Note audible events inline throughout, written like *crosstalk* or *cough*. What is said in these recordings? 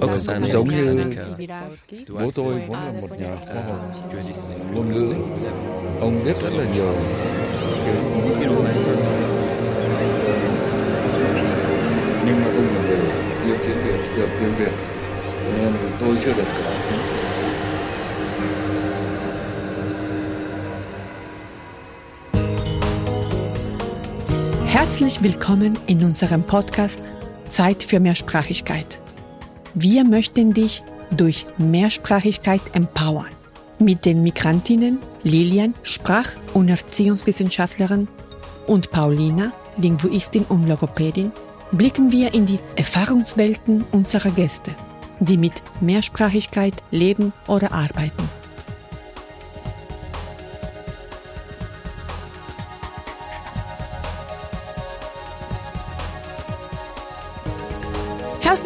Cái sản giống như bố tôi vốn là một nhà khoa học ngôn ngữ. Ông biết rất là nhiều tiếng tiếng nhưng mà ông là người yêu tiếng Việt, được tiếng Việt nên tôi chưa được cả. Herzlich willkommen in unserem Podcast Zeit für Mehrsprachigkeit. Wir möchten dich durch Mehrsprachigkeit empowern. Mit den Migrantinnen Lilian, Sprach- und Erziehungswissenschaftlerin, und Paulina, Linguistin und Logopädin, blicken wir in die Erfahrungswelten unserer Gäste, die mit Mehrsprachigkeit leben oder arbeiten.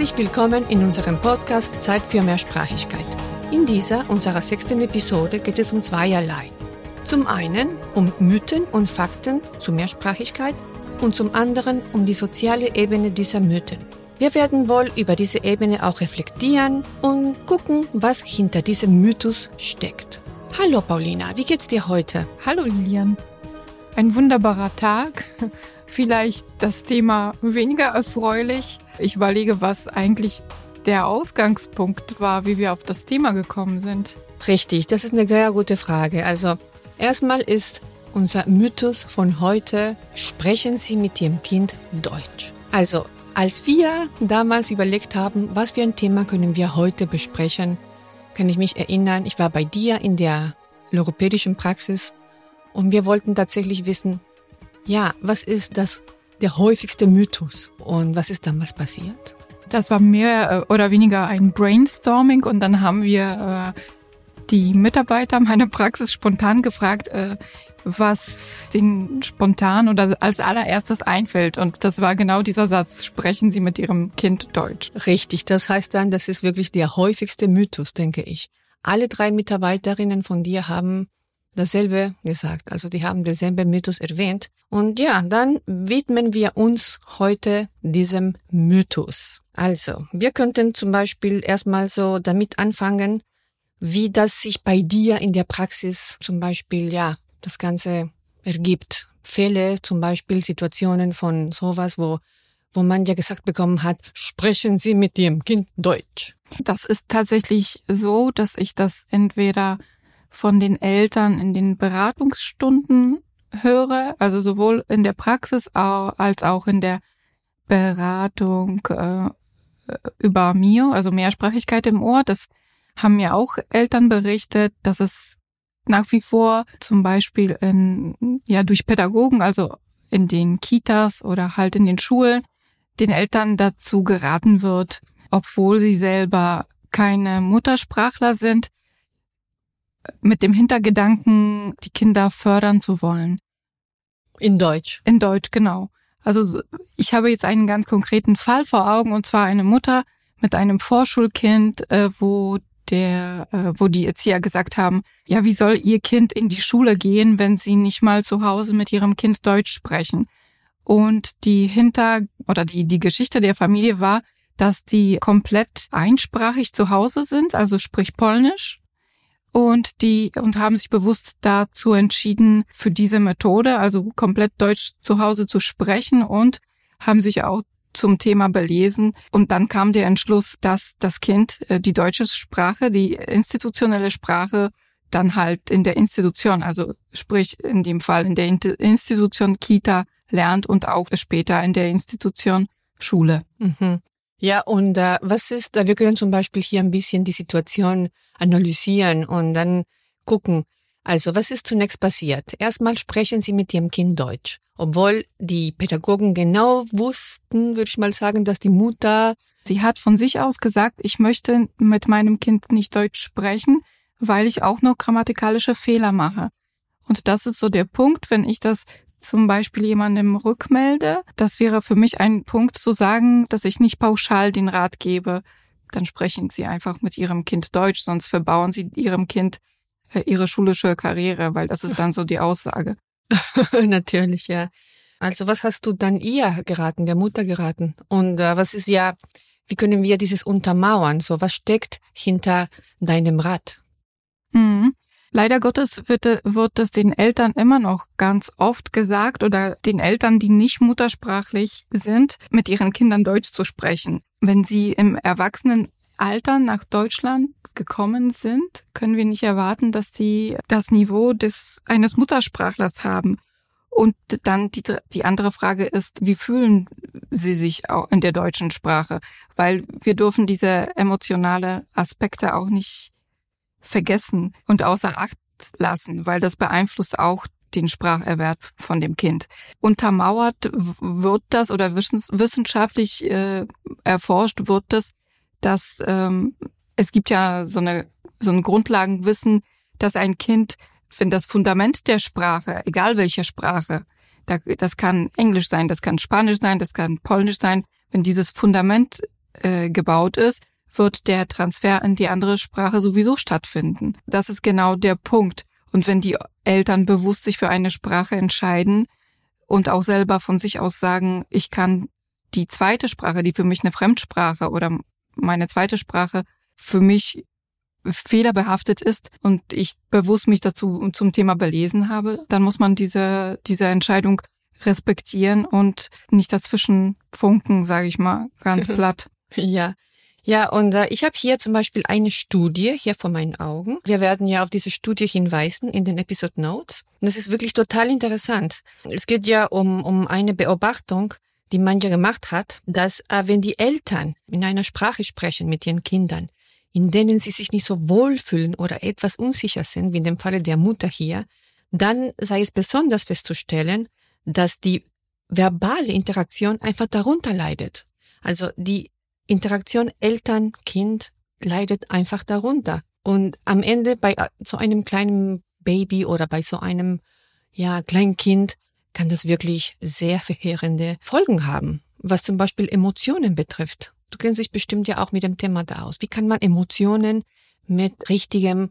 Herzlich willkommen in unserem Podcast Zeit für Mehrsprachigkeit. In dieser, unserer sechsten Episode, geht es um zweierlei. Zum einen um Mythen und Fakten zur Mehrsprachigkeit und zum anderen um die soziale Ebene dieser Mythen. Wir werden wohl über diese Ebene auch reflektieren und gucken, was hinter diesem Mythos steckt. Hallo Paulina, wie geht's dir heute? Hallo Lilian. Ein wunderbarer Tag. Vielleicht das Thema weniger erfreulich, ich überlege, was eigentlich der Ausgangspunkt war, wie wir auf das Thema gekommen sind. Richtig, das ist eine sehr gute Frage. Also erstmal ist unser Mythos von heute, sprechen Sie mit Ihrem Kind Deutsch. Also als wir damals überlegt haben, was für ein Thema können wir heute besprechen, kann ich mich erinnern, ich war bei dir in der logopädischen Praxis und wir wollten tatsächlich wissen, ja, was ist das der häufigste Mythos. Und was ist damals passiert? Das war mehr äh, oder weniger ein Brainstorming und dann haben wir äh, die Mitarbeiter meiner Praxis spontan gefragt, äh, was den spontan oder als allererstes einfällt. Und das war genau dieser Satz, sprechen Sie mit Ihrem Kind Deutsch. Richtig, das heißt dann, das ist wirklich der häufigste Mythos, denke ich. Alle drei Mitarbeiterinnen von dir haben dasselbe gesagt. Also die haben denselben Mythos erwähnt. Und ja, dann widmen wir uns heute diesem Mythos. Also, wir könnten zum Beispiel erstmal so damit anfangen, wie das sich bei dir in der Praxis zum Beispiel, ja, das Ganze ergibt. Fälle, zum Beispiel Situationen von sowas, wo wo man ja gesagt bekommen hat, sprechen Sie mit Ihrem Kind Deutsch. Das ist tatsächlich so, dass ich das entweder von den Eltern in den Beratungsstunden höre, also sowohl in der Praxis als auch in der Beratung äh, über Mio, also Mehrsprachigkeit im Ohr. Das haben mir auch Eltern berichtet, dass es nach wie vor zum Beispiel in, ja, durch Pädagogen, also in den Kitas oder halt in den Schulen, den Eltern dazu geraten wird, obwohl sie selber keine Muttersprachler sind, mit dem Hintergedanken, die Kinder fördern zu wollen. In Deutsch. In Deutsch, genau. Also ich habe jetzt einen ganz konkreten Fall vor Augen und zwar eine Mutter mit einem Vorschulkind, äh, wo der, äh, wo die Erzieher gesagt haben, ja, wie soll ihr Kind in die Schule gehen, wenn sie nicht mal zu Hause mit ihrem Kind Deutsch sprechen? Und die Hinter- oder die, die Geschichte der Familie war, dass die komplett einsprachig zu Hause sind, also sprich Polnisch, und die und haben sich bewusst dazu entschieden, für diese Methode, also komplett Deutsch zu Hause zu sprechen und haben sich auch zum Thema belesen. Und dann kam der Entschluss, dass das Kind äh, die deutsche Sprache, die institutionelle Sprache, dann halt in der Institution, also sprich in dem Fall in der Institution Kita lernt und auch später in der Institution Schule. Mhm. Ja, und äh, was ist, wir können zum Beispiel hier ein bisschen die Situation analysieren und dann gucken, also was ist zunächst passiert? Erstmal sprechen Sie mit Ihrem Kind Deutsch, obwohl die Pädagogen genau wussten, würde ich mal sagen, dass die Mutter. Sie hat von sich aus gesagt, ich möchte mit meinem Kind nicht Deutsch sprechen, weil ich auch noch grammatikalische Fehler mache. Und das ist so der Punkt, wenn ich das zum Beispiel jemandem rückmelde, das wäre für mich ein Punkt zu sagen, dass ich nicht pauschal den Rat gebe. Dann sprechen Sie einfach mit Ihrem Kind Deutsch, sonst verbauen Sie Ihrem Kind äh, ihre schulische Karriere, weil das ist dann so die Aussage. *laughs* Natürlich, ja. Also was hast du dann ihr geraten, der Mutter geraten? Und äh, was ist ja, wie können wir dieses untermauern? So, was steckt hinter deinem Rat? Mhm. Leider Gottes wird, wird es den Eltern immer noch ganz oft gesagt oder den Eltern, die nicht muttersprachlich sind, mit ihren Kindern Deutsch zu sprechen. Wenn sie im Erwachsenenalter nach Deutschland gekommen sind, können wir nicht erwarten, dass sie das Niveau des eines Muttersprachlers haben. Und dann die, die andere Frage ist, wie fühlen sie sich auch in der deutschen Sprache? Weil wir dürfen diese emotionale Aspekte auch nicht vergessen und außer Acht lassen, weil das beeinflusst auch den Spracherwerb von dem Kind. Untermauert wird das oder wissenschaftlich äh, erforscht wird das, dass ähm, es gibt ja so eine so ein Grundlagenwissen, dass ein Kind, wenn das Fundament der Sprache, egal welche Sprache, das kann Englisch sein, das kann Spanisch sein, das kann Polnisch sein, wenn dieses Fundament äh, gebaut ist, wird der Transfer in die andere Sprache sowieso stattfinden. Das ist genau der Punkt. Und wenn die Eltern bewusst sich für eine Sprache entscheiden und auch selber von sich aus sagen, ich kann die zweite Sprache, die für mich eine Fremdsprache oder meine zweite Sprache für mich fehlerbehaftet ist und ich bewusst mich dazu zum Thema belesen habe, dann muss man diese, diese Entscheidung respektieren und nicht dazwischen funken, sage ich mal, ganz *laughs* platt. ja, ja, und äh, ich habe hier zum Beispiel eine Studie hier vor meinen Augen. Wir werden ja auf diese Studie hinweisen in den Episode Notes. Und das ist wirklich total interessant. Es geht ja um, um eine Beobachtung, die man ja gemacht hat, dass äh, wenn die Eltern in einer Sprache sprechen mit ihren Kindern, in denen sie sich nicht so wohlfühlen oder etwas unsicher sind, wie in dem Falle der Mutter hier, dann sei es besonders festzustellen, dass die verbale Interaktion einfach darunter leidet. Also die Interaktion Eltern-Kind leidet einfach darunter. Und am Ende bei äh, so einem kleinen Baby oder bei so einem, ja, kleinen Kind kann das wirklich sehr verheerende Folgen haben, was zum Beispiel Emotionen betrifft. Du kennst dich bestimmt ja auch mit dem Thema da aus. Wie kann man Emotionen mit richtigem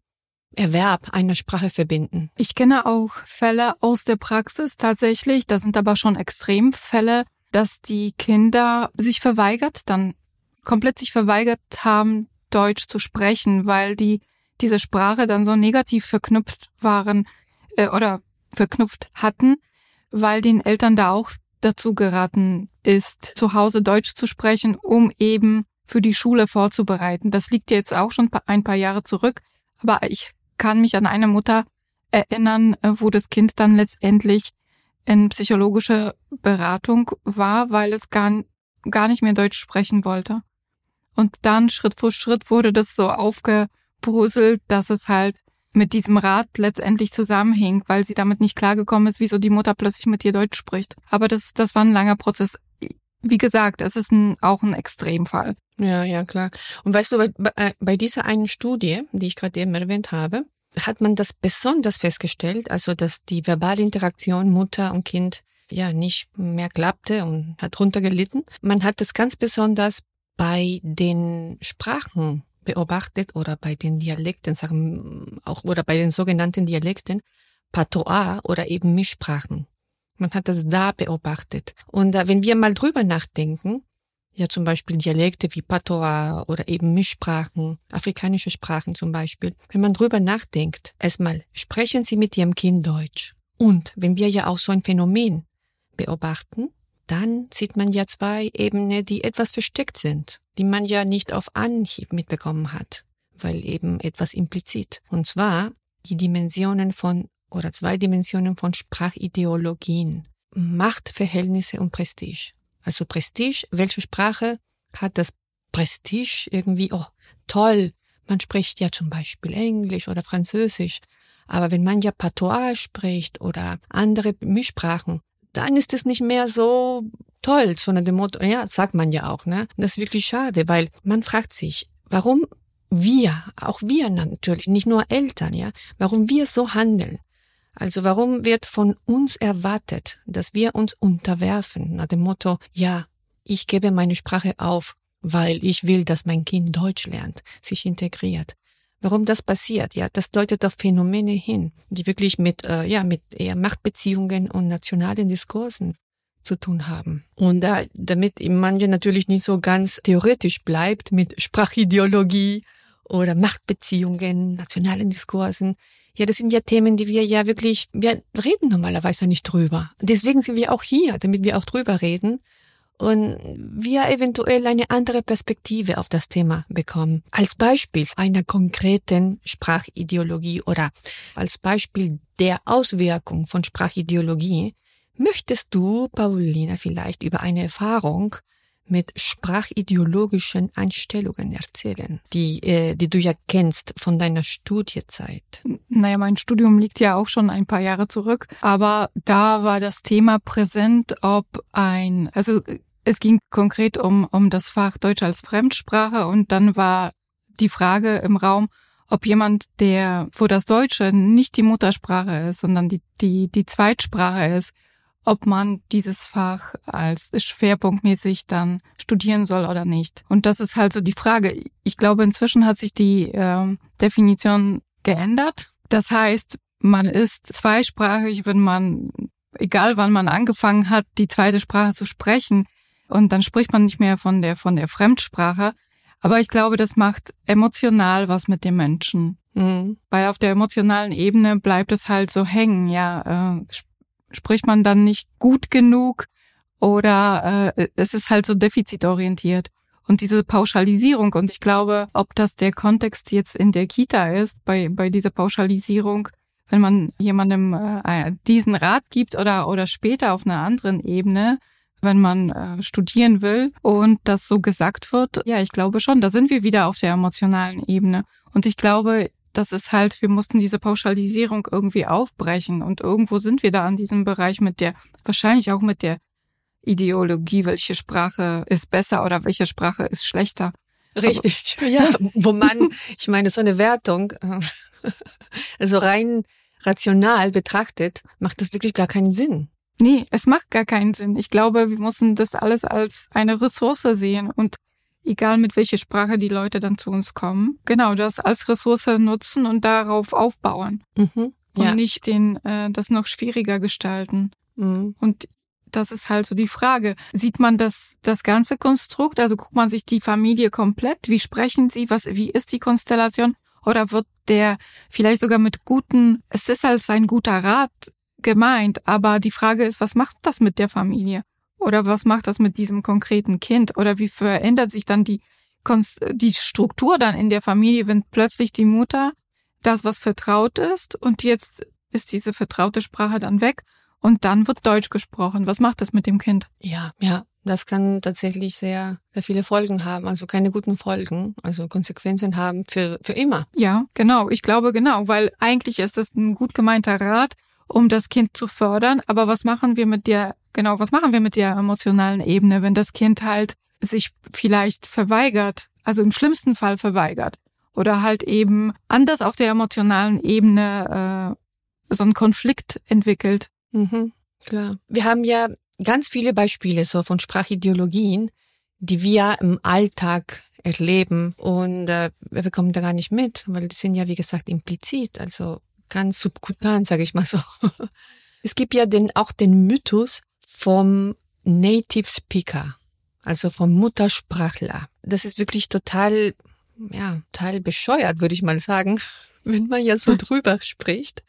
Erwerb einer Sprache verbinden? Ich kenne auch Fälle aus der Praxis tatsächlich. Das sind aber schon Extremfälle, dass die Kinder sich verweigert, dann komplett sich verweigert haben, Deutsch zu sprechen, weil die diese Sprache dann so negativ verknüpft waren äh, oder verknüpft hatten, weil den Eltern da auch dazu geraten ist, zu Hause Deutsch zu sprechen, um eben für die Schule vorzubereiten. Das liegt jetzt auch schon ein paar Jahre zurück, aber ich kann mich an eine Mutter erinnern, äh, wo das Kind dann letztendlich in psychologische Beratung war, weil es gar, gar nicht mehr Deutsch sprechen wollte. Und dann Schritt für Schritt wurde das so aufgebröselt, dass es halt mit diesem Rat letztendlich zusammenhing, weil sie damit nicht klargekommen ist, wieso die Mutter plötzlich mit ihr Deutsch spricht. Aber das, das war ein langer Prozess. Wie gesagt, es ist ein, auch ein Extremfall. Ja, ja, klar. Und weißt du, bei, bei äh, dieser einen Studie, die ich gerade eben erwähnt habe, hat man das besonders festgestellt, also dass die verbale Interaktion Mutter und Kind ja nicht mehr klappte und hat runtergelitten. Man hat das ganz besonders bei den Sprachen beobachtet oder bei den Dialekten, sagen auch oder bei den sogenannten Dialekten, Patois oder eben Mischsprachen. Man hat das da beobachtet. Und äh, wenn wir mal drüber nachdenken, ja zum Beispiel Dialekte wie Patois oder eben Mischsprachen, afrikanische Sprachen zum Beispiel, wenn man drüber nachdenkt, erstmal sprechen Sie mit Ihrem Kind Deutsch. Und wenn wir ja auch so ein Phänomen beobachten, dann sieht man ja zwei Ebenen, die etwas versteckt sind, die man ja nicht auf Anhieb mitbekommen hat, weil eben etwas implizit. Und zwar die Dimensionen von oder zwei Dimensionen von Sprachideologien, Machtverhältnisse und Prestige. Also Prestige, welche Sprache hat das Prestige irgendwie, oh, toll, man spricht ja zum Beispiel Englisch oder Französisch, aber wenn man ja Patois spricht oder andere Mischsprachen, dann ist es nicht mehr so toll, sondern dem Motto, ja, sagt man ja auch, ne? Das ist wirklich schade, weil man fragt sich, warum wir, auch wir natürlich, nicht nur Eltern, ja, warum wir so handeln. Also warum wird von uns erwartet, dass wir uns unterwerfen nach dem Motto, ja, ich gebe meine Sprache auf, weil ich will, dass mein Kind Deutsch lernt, sich integriert. Warum das passiert, ja, das deutet auf Phänomene hin, die wirklich mit, äh, ja, mit eher Machtbeziehungen und nationalen Diskursen zu tun haben. Und da, damit manche natürlich nicht so ganz theoretisch bleibt mit Sprachideologie oder Machtbeziehungen, nationalen Diskursen. Ja, das sind ja Themen, die wir ja wirklich, wir reden normalerweise nicht drüber. Deswegen sind wir auch hier, damit wir auch drüber reden und wir eventuell eine andere Perspektive auf das Thema bekommen. Als Beispiel einer konkreten Sprachideologie oder als Beispiel der Auswirkung von Sprachideologie möchtest du, Paulina, vielleicht über eine Erfahrung mit sprachideologischen Einstellungen erzählen, die, äh, die du ja kennst von deiner Studiezeit. Naja, mein Studium liegt ja auch schon ein paar Jahre zurück, aber da war das Thema präsent, ob ein, also es ging konkret um, um das Fach Deutsch als Fremdsprache und dann war die Frage im Raum, ob jemand, der, wo das Deutsche nicht die Muttersprache ist, sondern die, die, die Zweitsprache ist, ob man dieses Fach als schwerpunktmäßig dann studieren soll oder nicht. Und das ist halt so die Frage. Ich glaube, inzwischen hat sich die äh, Definition geändert. Das heißt, man ist zweisprachig, wenn man, egal wann man angefangen hat, die zweite Sprache zu sprechen. Und dann spricht man nicht mehr von der, von der Fremdsprache. Aber ich glaube, das macht emotional was mit dem Menschen. Mhm. Weil auf der emotionalen Ebene bleibt es halt so hängen, ja. Äh, spricht man dann nicht gut genug oder äh, es ist halt so defizitorientiert. Und diese Pauschalisierung, und ich glaube, ob das der Kontext jetzt in der Kita ist, bei, bei dieser Pauschalisierung, wenn man jemandem äh, diesen Rat gibt oder, oder später auf einer anderen Ebene, wenn man äh, studieren will und das so gesagt wird, ja, ich glaube schon, da sind wir wieder auf der emotionalen Ebene. Und ich glaube, das ist halt, wir mussten diese Pauschalisierung irgendwie aufbrechen und irgendwo sind wir da an diesem Bereich mit der, wahrscheinlich auch mit der Ideologie, welche Sprache ist besser oder welche Sprache ist schlechter. Richtig, Aber, *laughs* ja, *laughs* wo man, ich meine, so eine Wertung, *laughs* also rein rational betrachtet, macht das wirklich gar keinen Sinn. Nee, es macht gar keinen Sinn. Ich glaube, wir müssen das alles als eine Ressource sehen und egal mit welcher Sprache die Leute dann zu uns kommen, genau das als Ressource nutzen und darauf aufbauen. Mhm. Ja. Und nicht den, äh, das noch schwieriger gestalten. Mhm. Und das ist halt so die Frage. Sieht man das, das ganze Konstrukt? Also guckt man sich die Familie komplett? Wie sprechen sie? Was, wie ist die Konstellation? Oder wird der vielleicht sogar mit guten, es ist als ein guter Rat gemeint, aber die Frage ist, was macht das mit der Familie? Oder was macht das mit diesem konkreten Kind? Oder wie verändert sich dann die, die Struktur dann in der Familie, wenn plötzlich die Mutter das, was vertraut ist, und jetzt ist diese vertraute Sprache dann weg und dann wird Deutsch gesprochen. Was macht das mit dem Kind? Ja, ja. Das kann tatsächlich sehr, sehr viele Folgen haben, also keine guten Folgen, also Konsequenzen haben für, für immer. Ja, genau. Ich glaube genau, weil eigentlich ist das ein gut gemeinter Rat, um das Kind zu fördern. Aber was machen wir mit der Genau, was machen wir mit der emotionalen Ebene, wenn das Kind halt sich vielleicht verweigert, also im schlimmsten Fall verweigert oder halt eben anders auf der emotionalen Ebene äh, so einen Konflikt entwickelt. Mhm, klar. Wir haben ja ganz viele Beispiele so von Sprachideologien, die wir im Alltag erleben und äh, wir bekommen da gar nicht mit, weil die sind ja wie gesagt implizit, also ganz subkutan, sage ich mal so. *laughs* Es gibt ja den, auch den Mythos, vom Native Speaker, also vom Muttersprachler. Das ist wirklich total, ja, total bescheuert, würde ich mal sagen, *laughs* wenn man ja so *laughs* drüber spricht.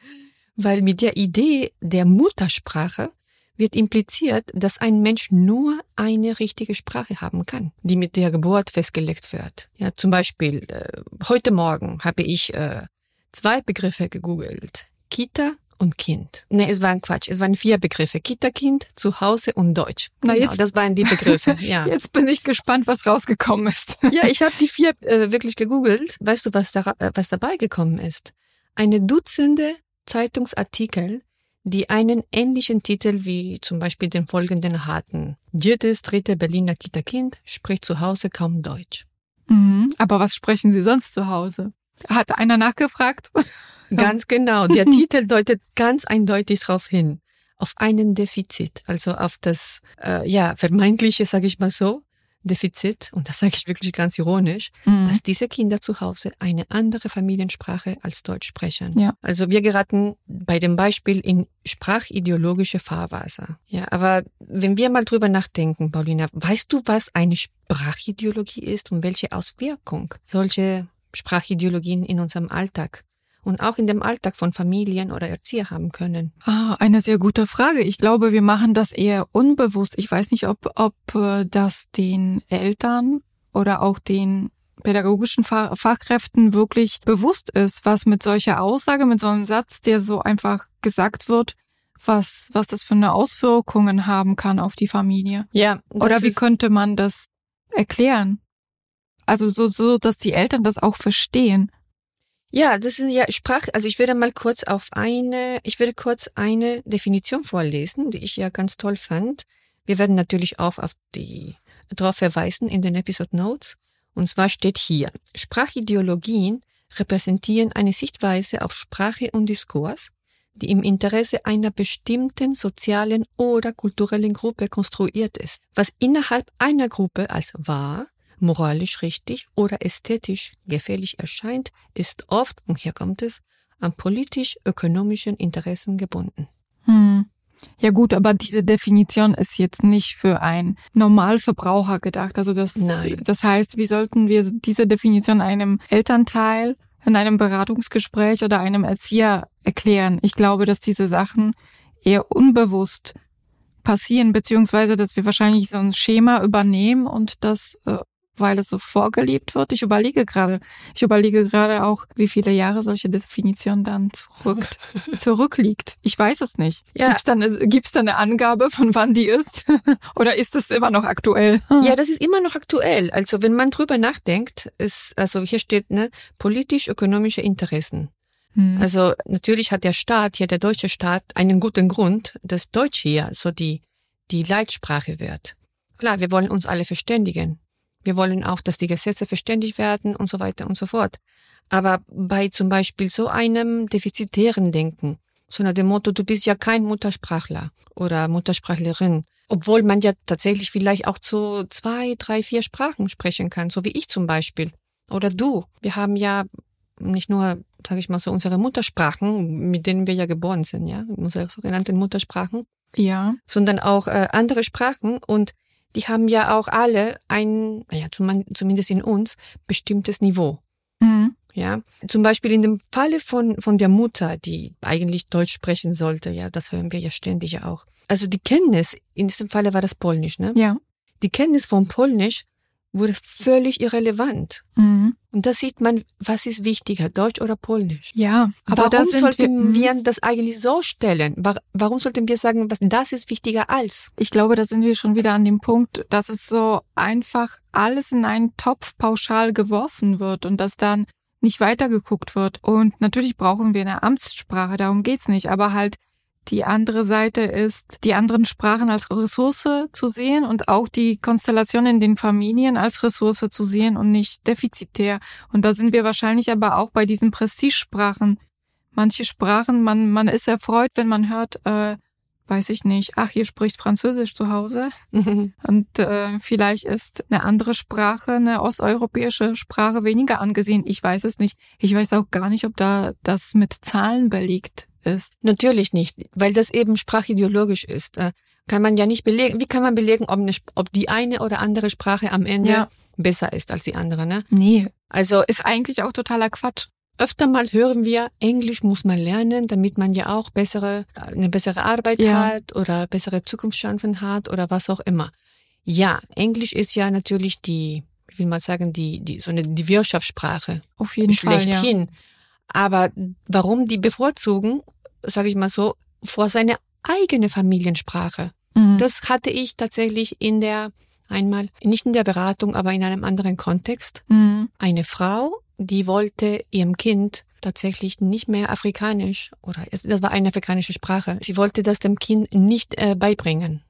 Weil mit der Idee der Muttersprache wird impliziert, dass ein Mensch nur eine richtige Sprache haben kann, die mit der Geburt festgelegt wird. Ja, zum Beispiel, äh, heute Morgen habe ich äh, zwei Begriffe gegoogelt. Kita und Kind. Nee, es waren Quatsch. Es waren vier Begriffe. Kita-Kind, Zuhause und Deutsch. Na, genau, jetzt, das waren die Begriffe, *laughs* ja. Jetzt bin ich gespannt, was rausgekommen ist. *laughs* ja, ich habe die vier äh, wirklich gegoogelt. Weißt du, was, da, äh, was dabei gekommen ist? Eine Dutzende Zeitungsartikel, die einen ähnlichen Titel wie zum Beispiel den folgenden hatten. Jedes dritte Berliner Kita-Kind spricht zu Hause kaum Deutsch. Mhm, aber was sprechen Sie sonst zu Hause? Hat einer nachgefragt? *laughs* Ganz genau. Der *laughs* Titel deutet ganz eindeutig darauf hin, auf einen Defizit, also auf das äh, ja vermeintliche, sage ich mal so, Defizit, und das sage ich wirklich ganz ironisch, mhm. dass diese Kinder zu Hause eine andere Familiensprache als Deutsch sprechen. Ja. Also wir geraten bei dem Beispiel in sprachideologische Fahrwasser. Ja, aber wenn wir mal drüber nachdenken, Paulina, weißt du, was eine Sprachideologie ist und welche Auswirkung solche Sprachideologien in unserem Alltag und auch in dem Alltag von Familien oder Erzieher haben können? Ah, eine sehr gute Frage. Ich glaube, wir machen das eher unbewusst. Ich weiß nicht, ob, ob äh, das den Eltern oder auch den pädagogischen Fachkräften wirklich bewusst ist, was mit solcher Aussage, mit so einem Satz, der so einfach gesagt wird, was, was das für eine Auswirkungen haben kann auf die Familie. Ja. Oder wie könnte man das erklären? Also so, so, dass die Eltern das auch verstehen. Ja, das ist ja Sprach, also ich werde mal kurz auf eine, ich werde kurz eine Definition vorlesen, die ich ja ganz toll fand. Wir werden natürlich auch auf die darauf verweisen in den Episode Notes. Und zwar steht hier, Sprachideologien repräsentieren eine Sichtweise auf Sprache und Diskurs, die im Interesse einer bestimmten sozialen oder kulturellen Gruppe konstruiert ist, was innerhalb einer Gruppe als wahr, moralisch richtig oder ästhetisch gefährlich erscheint, ist oft, und hier kommt es, an politisch-ökonomischen Interessen gebunden. Hm. Ja gut, aber diese Definition ist jetzt nicht für einen Normalverbraucher gedacht. Also das, Nein. das heißt, wie sollten wir diese Definition einem Elternteil in einem Beratungsgespräch oder einem Erzieher erklären? Ich glaube, dass diese Sachen eher unbewusst passieren, beziehungsweise dass wir wahrscheinlich so ein Schema übernehmen und das äh, weil es so vorgelebt wird. Ich überlege gerade, ich überlege gerade auch, wie viele Jahre solche Definition dann zurück, *laughs* zurückliegt. Ich weiß es nicht. Ja. Gibt's da, eine, gibt's da eine Angabe, von wann die ist? *laughs* Oder ist es immer noch aktuell? Ja, das ist immer noch aktuell. Also wenn man drüber nachdenkt, ist, also hier steht, ne, politisch-ökonomische Interessen. Hm. Also natürlich hat der Staat, hier der deutsche Staat, einen guten Grund, dass Deutsch hier so die, die Leitsprache wird. Klar, wir wollen uns alle verständigen. Wir wollen auch, dass die Gesetze verständigt werden und so weiter und so fort. Aber bei zum Beispiel so einem defizitären Denken, so nach dem Motto, du bist ja kein Muttersprachler oder Muttersprachlerin, obwohl man ja tatsächlich vielleicht auch so zwei, drei, vier Sprachen sprechen kann, so wie ich zum Beispiel. Oder du. Wir haben ja nicht nur, sage ich mal so, unsere Muttersprachen, mit denen wir ja geboren sind, ja, unsere sogenannten Muttersprachen. Ja. Sondern auch äh, andere Sprachen und die haben ja auch alle ein, naja, zumindest in uns, bestimmtes Niveau. Mhm. Ja, zum Beispiel in dem Falle von, von der Mutter, die eigentlich Deutsch sprechen sollte, ja, das hören wir ja ständig ja auch. Also die Kenntnis, in diesem Falle war das Polnisch, ne? Ja. Die Kenntnis von Polnisch wurde völlig irrelevant. Mhm. Und da sieht man, was ist wichtiger, Deutsch oder Polnisch? Ja, aber warum sollten wir, wir, mhm. das eigentlich so stellen? Warum sollten wir sagen, was das ist wichtiger als? Ich glaube, da sind wir schon wieder an dem Punkt, dass es so einfach alles in einen Topf pauschal geworfen wird und dass dann nicht weitergeguckt wird. Und natürlich brauchen wir eine Amtssprache, darum geht's nicht, aber halt die andere Seite ist, die anderen Sprachen als Ressource zu sehen und auch die Konstellation in den Familien als Ressource zu sehen und nicht defizitär. Und da sind wir wahrscheinlich aber auch bei diesen Prestigesprachen. Manche Sprachen, man, man ist erfreut, wenn man hört, äh, weiß ich nicht, ach, ihr spricht Französisch zu Hause. *laughs* Und äh, vielleicht ist eine andere Sprache, eine osteuropäische Sprache weniger angesehen. Ich weiß es nicht. Ich weiß auch gar nicht, ob da das mit Zahlen belegt ist? Natürlich nicht, weil das eben sprachideologisch ist. Äh, kann man ja nicht belegen. Wie kann man belegen, ob, eine, ob die eine oder andere Sprache am Ende ja. besser ist als die andere? Ne? Nee. Also ist eigentlich auch totaler Quatsch. Öfter mal hören wir, Englisch muss man lernen, damit man ja auch bessere, eine bessere Arbeit ja. hat oder bessere Zukunftschancen hat oder was auch immer. Ja, Englisch ist ja natürlich die, wie will man sagen, die, die, so eine, die Wirtschaftssprache. Auf jeden schlechthin. Fall. Ja. Aber warum die bevorzugen, sage ich mal so, vor seine eigene Familiensprache? Mhm. Das hatte ich tatsächlich in der einmal, nicht in der Beratung, aber in einem anderen Kontext. Mhm. Eine Frau, die wollte ihrem Kind tatsächlich nicht mehr afrikanisch oder das war eine afrikanische Sprache. Sie wollte das dem Kind nicht äh, beibringen,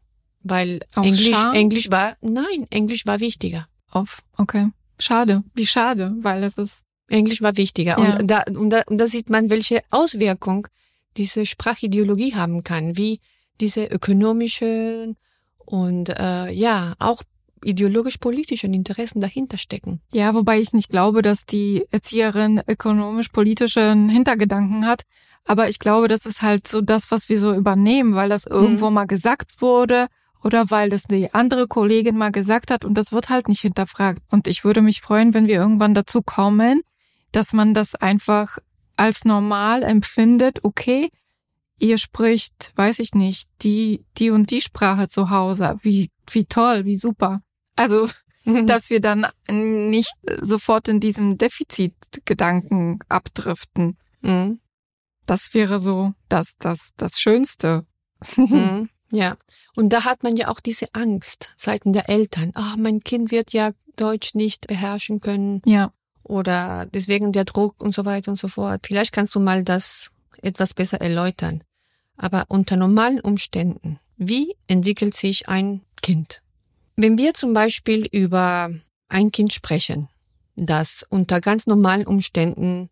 weil Auf Englisch Scham? Englisch war nein, Englisch war wichtiger. Auf okay. Schade, wie schade, weil es ist Englisch war wichtiger. Ja. Und, da, und, da, und da sieht man, welche Auswirkung diese Sprachideologie haben kann, wie diese ökonomische und äh, ja auch ideologisch-politischen Interessen dahinter stecken. Ja, wobei ich nicht glaube, dass die Erzieherin ökonomisch-politischen Hintergedanken hat. Aber ich glaube, das ist halt so das, was wir so übernehmen, weil das irgendwo mhm. mal gesagt wurde oder weil das die andere Kollegin mal gesagt hat und das wird halt nicht hinterfragt. Und ich würde mich freuen, wenn wir irgendwann dazu kommen, dass man das einfach als normal empfindet, okay, ihr spricht, weiß ich nicht, die, die und die Sprache zu Hause. Wie, wie toll, wie super. Also, dass wir dann nicht sofort in diesem Defizitgedanken abdriften. Mhm. Das wäre so das, das, das Schönste. Mhm. *laughs* Ja. Und da hat man ja auch diese Angst seiten der Eltern. Ah, oh, mein Kind wird ja Deutsch nicht beherrschen können. Ja. Oder deswegen der Druck und so weiter und so fort. Vielleicht kannst du mal das etwas besser erläutern. Aber unter normalen Umständen, wie entwickelt sich ein Kind? Wenn wir zum Beispiel über ein Kind sprechen, das unter ganz normalen Umständen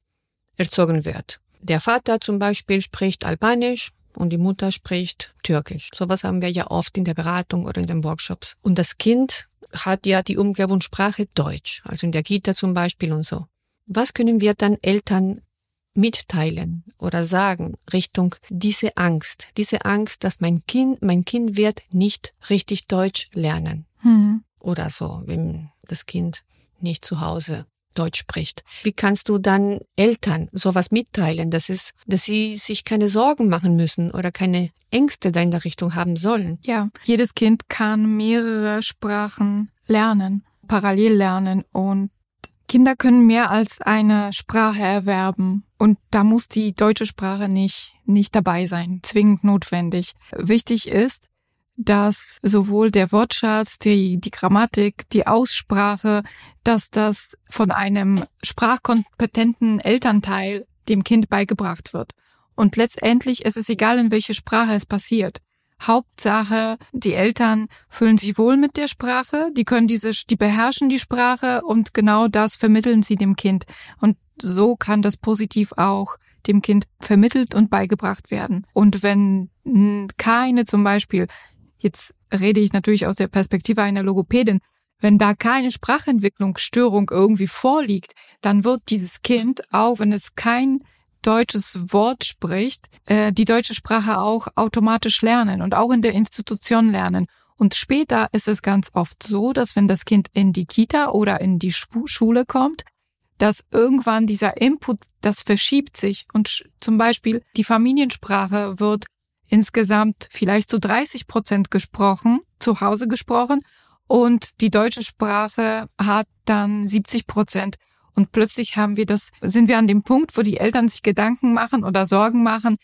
erzogen wird. Der Vater zum Beispiel spricht Albanisch und die Mutter spricht Türkisch. Sowas haben wir ja oft in der Beratung oder in den Workshops. Und das Kind hat ja die Umgebungssprache Deutsch, also in der Kita zum Beispiel und so. Was können wir dann Eltern mitteilen oder sagen Richtung diese Angst, diese Angst, dass mein Kind, mein Kind wird nicht richtig Deutsch lernen hm. oder so, wenn das Kind nicht zu Hause Deutsch spricht. Wie kannst du dann Eltern sowas mitteilen, dass es, dass sie sich keine Sorgen machen müssen oder keine Ängste da in der Richtung haben sollen? Ja, jedes Kind kann mehrere Sprachen lernen, parallel lernen und Kinder können mehr als eine Sprache erwerben und da muss die deutsche Sprache nicht, nicht dabei sein, zwingend notwendig. Wichtig ist, dass sowohl der Wortschatz, die, die Grammatik, die Aussprache, dass das von einem sprachkompetenten Elternteil dem Kind beigebracht wird. Und letztendlich ist es egal, in welche Sprache es passiert. Hauptsache, die Eltern fühlen sich wohl mit der Sprache, die können diese, die beherrschen die Sprache und genau das vermitteln sie dem Kind. Und so kann das positiv auch dem Kind vermittelt und beigebracht werden. Und wenn keine zum Beispiel Jetzt rede ich natürlich aus der Perspektive einer Logopädin. Wenn da keine Sprachentwicklungsstörung irgendwie vorliegt, dann wird dieses Kind, auch wenn es kein deutsches Wort spricht, äh, die deutsche Sprache auch automatisch lernen und auch in der Institution lernen. Und später ist es ganz oft so, dass wenn das Kind in die Kita oder in die Schule kommt, dass irgendwann dieser Input, das verschiebt sich und zum Beispiel die Familiensprache wird insgesamt vielleicht zu 30 Prozent gesprochen, zu Hause gesprochen und die deutsche Sprache hat dann 70 Prozent. Und plötzlich haben wir das, sind wir an dem Punkt, wo die Eltern sich Gedanken machen oder Sorgen machen.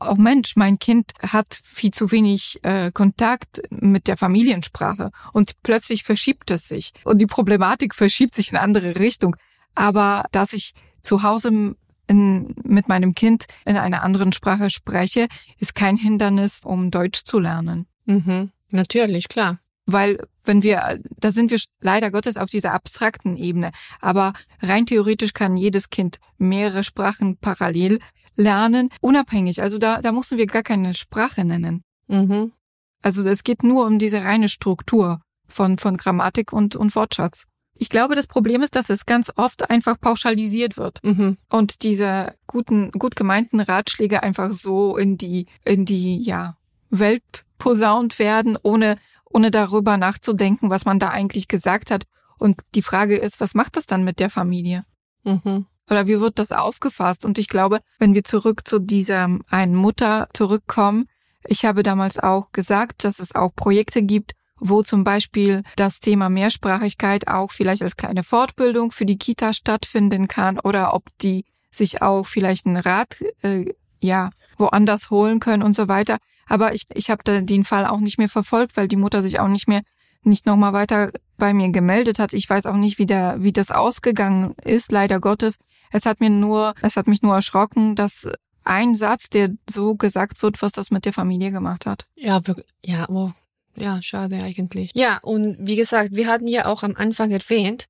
Oh Mensch, mein Kind hat viel zu wenig äh, Kontakt mit der Familiensprache und plötzlich verschiebt es sich und die Problematik verschiebt sich in andere Richtung. Aber dass ich zu Hause in, mit meinem Kind in einer anderen Sprache spreche, ist kein Hindernis, um Deutsch zu lernen. Mhm. Natürlich, klar. Weil wenn wir, da sind wir leider Gottes auf dieser abstrakten Ebene. Aber rein theoretisch kann jedes Kind mehrere Sprachen parallel lernen, unabhängig. Also da, da mussten wir gar keine Sprache nennen. Mhm. Also es geht nur um diese reine Struktur von, von Grammatik und, und Wortschatz. Ich glaube, das Problem ist, dass es ganz oft einfach pauschalisiert wird mhm. und diese guten, gut gemeinten Ratschläge einfach so in die, in die, ja, Welt posaunt werden, ohne, ohne darüber nachzudenken, was man da eigentlich gesagt hat. Und die Frage ist, was macht das dann mit der Familie? Mhm. Oder wie wird das aufgefasst? Und ich glaube, wenn wir zurück zu dieser einen Mutter zurückkommen, ich habe damals auch gesagt, dass es auch Projekte gibt, wo zum Beispiel das Thema Mehrsprachigkeit auch vielleicht als kleine Fortbildung für die Kita stattfinden kann oder ob die sich auch vielleicht einen Rat äh, ja woanders holen können und so weiter. Aber ich, ich habe den Fall auch nicht mehr verfolgt, weil die Mutter sich auch nicht mehr nicht nochmal weiter bei mir gemeldet hat. Ich weiß auch nicht, wie, der, wie das ausgegangen ist, leider Gottes. Es hat mir nur, es hat mich nur erschrocken, dass ein Satz, der so gesagt wird, was das mit der Familie gemacht hat. Ja, ja, oh, ja, schade eigentlich. Ja, und wie gesagt, wir hatten ja auch am Anfang erwähnt,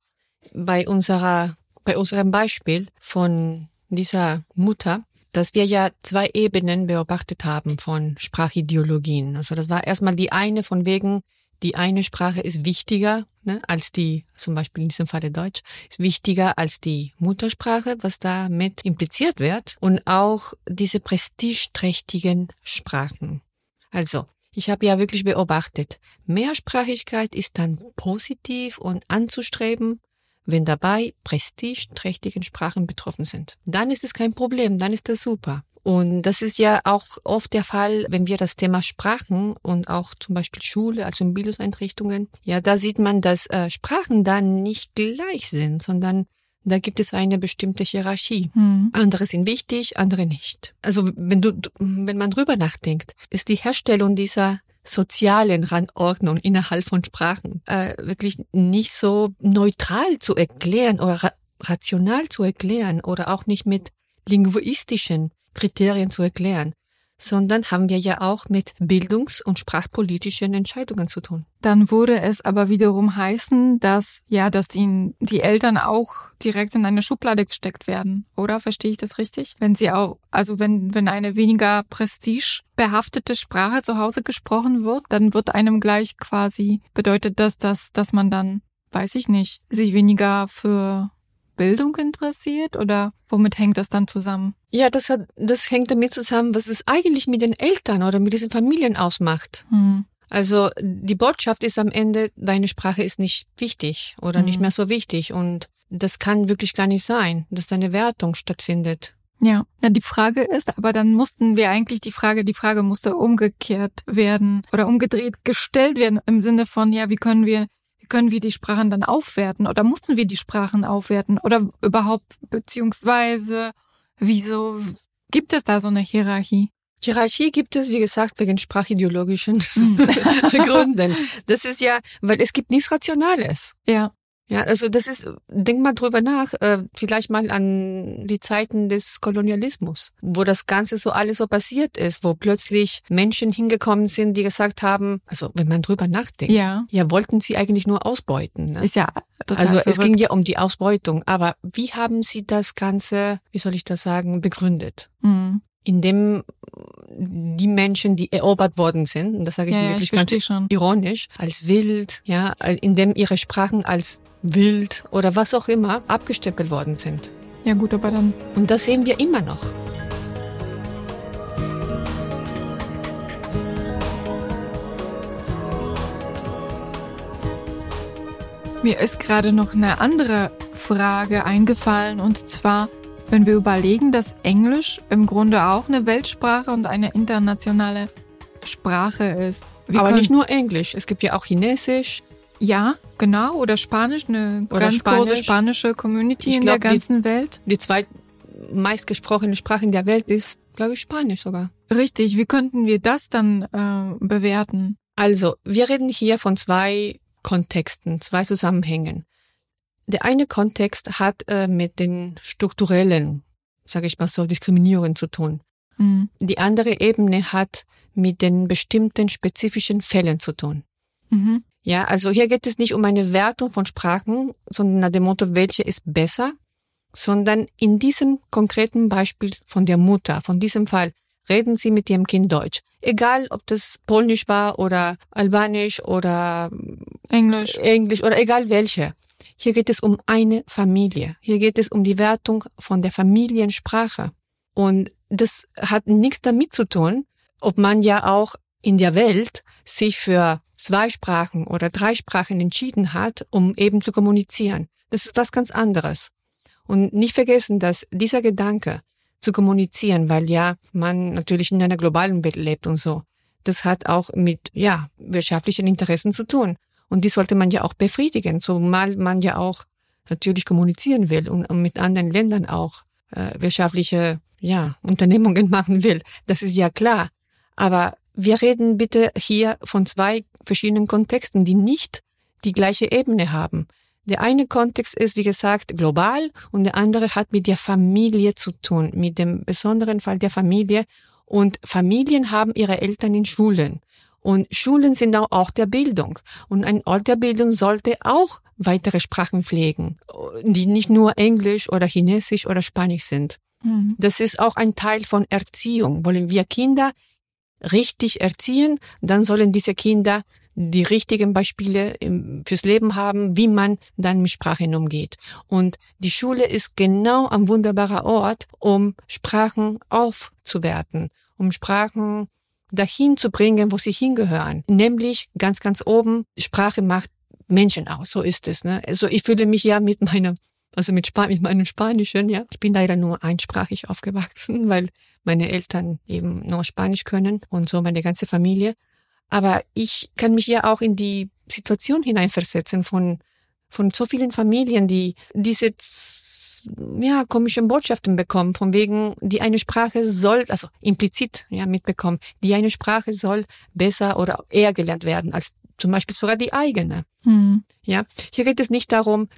bei unserer, bei unserem Beispiel von dieser Mutter, dass wir ja zwei Ebenen beobachtet haben von Sprachideologien. Also das war erstmal die eine von wegen die eine Sprache ist wichtiger ne, als die, zum Beispiel in diesem Falle Deutsch, ist wichtiger als die Muttersprache, was damit impliziert wird. Und auch diese prestigeträchtigen Sprachen. Also, ich habe ja wirklich beobachtet, Mehrsprachigkeit ist dann positiv und anzustreben, wenn dabei prestigeträchtigen Sprachen betroffen sind. Dann ist es kein Problem, dann ist das super. Und das ist ja auch oft der Fall, wenn wir das Thema Sprachen und auch zum Beispiel Schule, also in Bildungseinrichtungen, ja, da sieht man, dass äh, Sprachen dann nicht gleich sind, sondern da gibt es eine bestimmte Hierarchie. Mhm. Andere sind wichtig, andere nicht. Also wenn du, wenn man drüber nachdenkt, ist die Herstellung dieser sozialen Randordnung innerhalb von Sprachen äh, wirklich nicht so neutral zu erklären oder ra rational zu erklären oder auch nicht mit linguistischen Kriterien zu erklären, sondern haben wir ja auch mit bildungs- und sprachpolitischen Entscheidungen zu tun. Dann würde es aber wiederum heißen, dass ja, dass die, die Eltern auch direkt in eine Schublade gesteckt werden, oder verstehe ich das richtig? Wenn sie auch, also wenn wenn eine weniger prestigebehaftete Sprache zu Hause gesprochen wird, dann wird einem gleich quasi bedeutet das, dass dass man dann, weiß ich nicht, sich weniger für Bildung interessiert oder womit hängt das dann zusammen? Ja, das hat, das hängt damit zusammen, was es eigentlich mit den Eltern oder mit diesen Familien ausmacht. Hm. Also die Botschaft ist am Ende, deine Sprache ist nicht wichtig oder hm. nicht mehr so wichtig und das kann wirklich gar nicht sein, dass da eine Wertung stattfindet. Ja, ja, die Frage ist, aber dann mussten wir eigentlich die Frage, die Frage musste umgekehrt werden oder umgedreht gestellt werden im Sinne von, ja, wie können wir können wir die Sprachen dann aufwerten oder mussten wir die Sprachen aufwerten oder überhaupt beziehungsweise wieso gibt es da so eine Hierarchie? Hierarchie gibt es, wie gesagt, wegen sprachideologischen hm. *laughs* Gründen. Das ist ja, weil es gibt nichts Rationales. Ja. Ja, also das ist, denk mal drüber nach, äh, vielleicht mal an die Zeiten des Kolonialismus, wo das Ganze so alles so passiert ist, wo plötzlich Menschen hingekommen sind, die gesagt haben, also wenn man drüber nachdenkt, ja, ja wollten sie eigentlich nur ausbeuten. Ne? Ist ja total Also verrückt. es ging ja um die Ausbeutung, aber wie haben sie das Ganze, wie soll ich das sagen, begründet? Mhm indem die Menschen, die erobert worden sind, und das sage ich ja, wirklich ich ganz schon. ironisch, als wild, ja, indem ihre Sprachen als wild oder was auch immer abgestempelt worden sind. Ja gut, aber dann. Und das sehen wir immer noch. Mir ist gerade noch eine andere Frage eingefallen und zwar, wenn wir überlegen, dass Englisch im Grunde auch eine Weltsprache und eine internationale Sprache ist. Wir Aber nicht nur Englisch, es gibt ja auch Chinesisch, ja, genau. Oder Spanisch, eine Oder ganz Spanisch. große spanische Community ich in glaub, der ganzen die, Welt. Die zwei meistgesprochene Sprache in der Welt ist, glaube ich, Spanisch sogar. Richtig. Wie könnten wir das dann äh, bewerten? Also, wir reden hier von zwei Kontexten, zwei Zusammenhängen. Der eine Kontext hat äh, mit den strukturellen, sage ich mal so, Diskriminierungen zu tun. Mhm. Die andere Ebene hat mit den bestimmten spezifischen Fällen zu tun. Mhm. Ja, also hier geht es nicht um eine Wertung von Sprachen, sondern nach dem Motto, welche ist besser, sondern in diesem konkreten Beispiel von der Mutter, von diesem Fall, reden Sie mit Ihrem Kind Deutsch. Egal, ob das Polnisch war oder Albanisch oder Englisch. Englisch oder egal welche. Hier geht es um eine Familie. Hier geht es um die Wertung von der Familiensprache. Und das hat nichts damit zu tun, ob man ja auch in der Welt sich für zwei Sprachen oder drei Sprachen entschieden hat, um eben zu kommunizieren. Das ist was ganz anderes. Und nicht vergessen, dass dieser Gedanke zu kommunizieren, weil ja man natürlich in einer globalen Welt lebt und so, das hat auch mit, ja, wirtschaftlichen Interessen zu tun. Und die sollte man ja auch befriedigen, zumal man ja auch natürlich kommunizieren will und mit anderen Ländern auch äh, wirtschaftliche, ja, Unternehmungen *laughs* machen will. Das ist ja klar. Aber wir reden bitte hier von zwei verschiedenen Kontexten, die nicht die gleiche Ebene haben. Der eine Kontext ist, wie gesagt, global und der andere hat mit der Familie zu tun, mit dem besonderen Fall der Familie. Und Familien haben ihre Eltern in Schulen. Und Schulen sind auch der Bildung. Und ein Ort der Bildung sollte auch weitere Sprachen pflegen, die nicht nur Englisch oder Chinesisch oder Spanisch sind. Mhm. Das ist auch ein Teil von Erziehung. Wollen wir Kinder richtig erziehen, dann sollen diese Kinder die richtigen Beispiele fürs Leben haben, wie man dann mit Sprachen umgeht. Und die Schule ist genau ein wunderbarer Ort, um Sprachen aufzuwerten, um Sprachen dahin zu bringen, wo sie hingehören. Nämlich ganz, ganz oben, Sprache macht Menschen aus. So ist es. Ne? Also ich fühle mich ja mit meiner also mit, Span mit meinem Spanischen, ja. Ich bin leider nur einsprachig aufgewachsen, *laughs* weil meine Eltern eben nur Spanisch können und so meine ganze Familie. Aber ich kann mich ja auch in die Situation hineinversetzen von von so vielen Familien, die diese ja komischen Botschaften bekommen, von wegen die eine Sprache soll, also implizit ja mitbekommen, die eine Sprache soll besser oder eher gelernt werden als zum Beispiel sogar die eigene. Mhm. Ja, hier geht es nicht darum,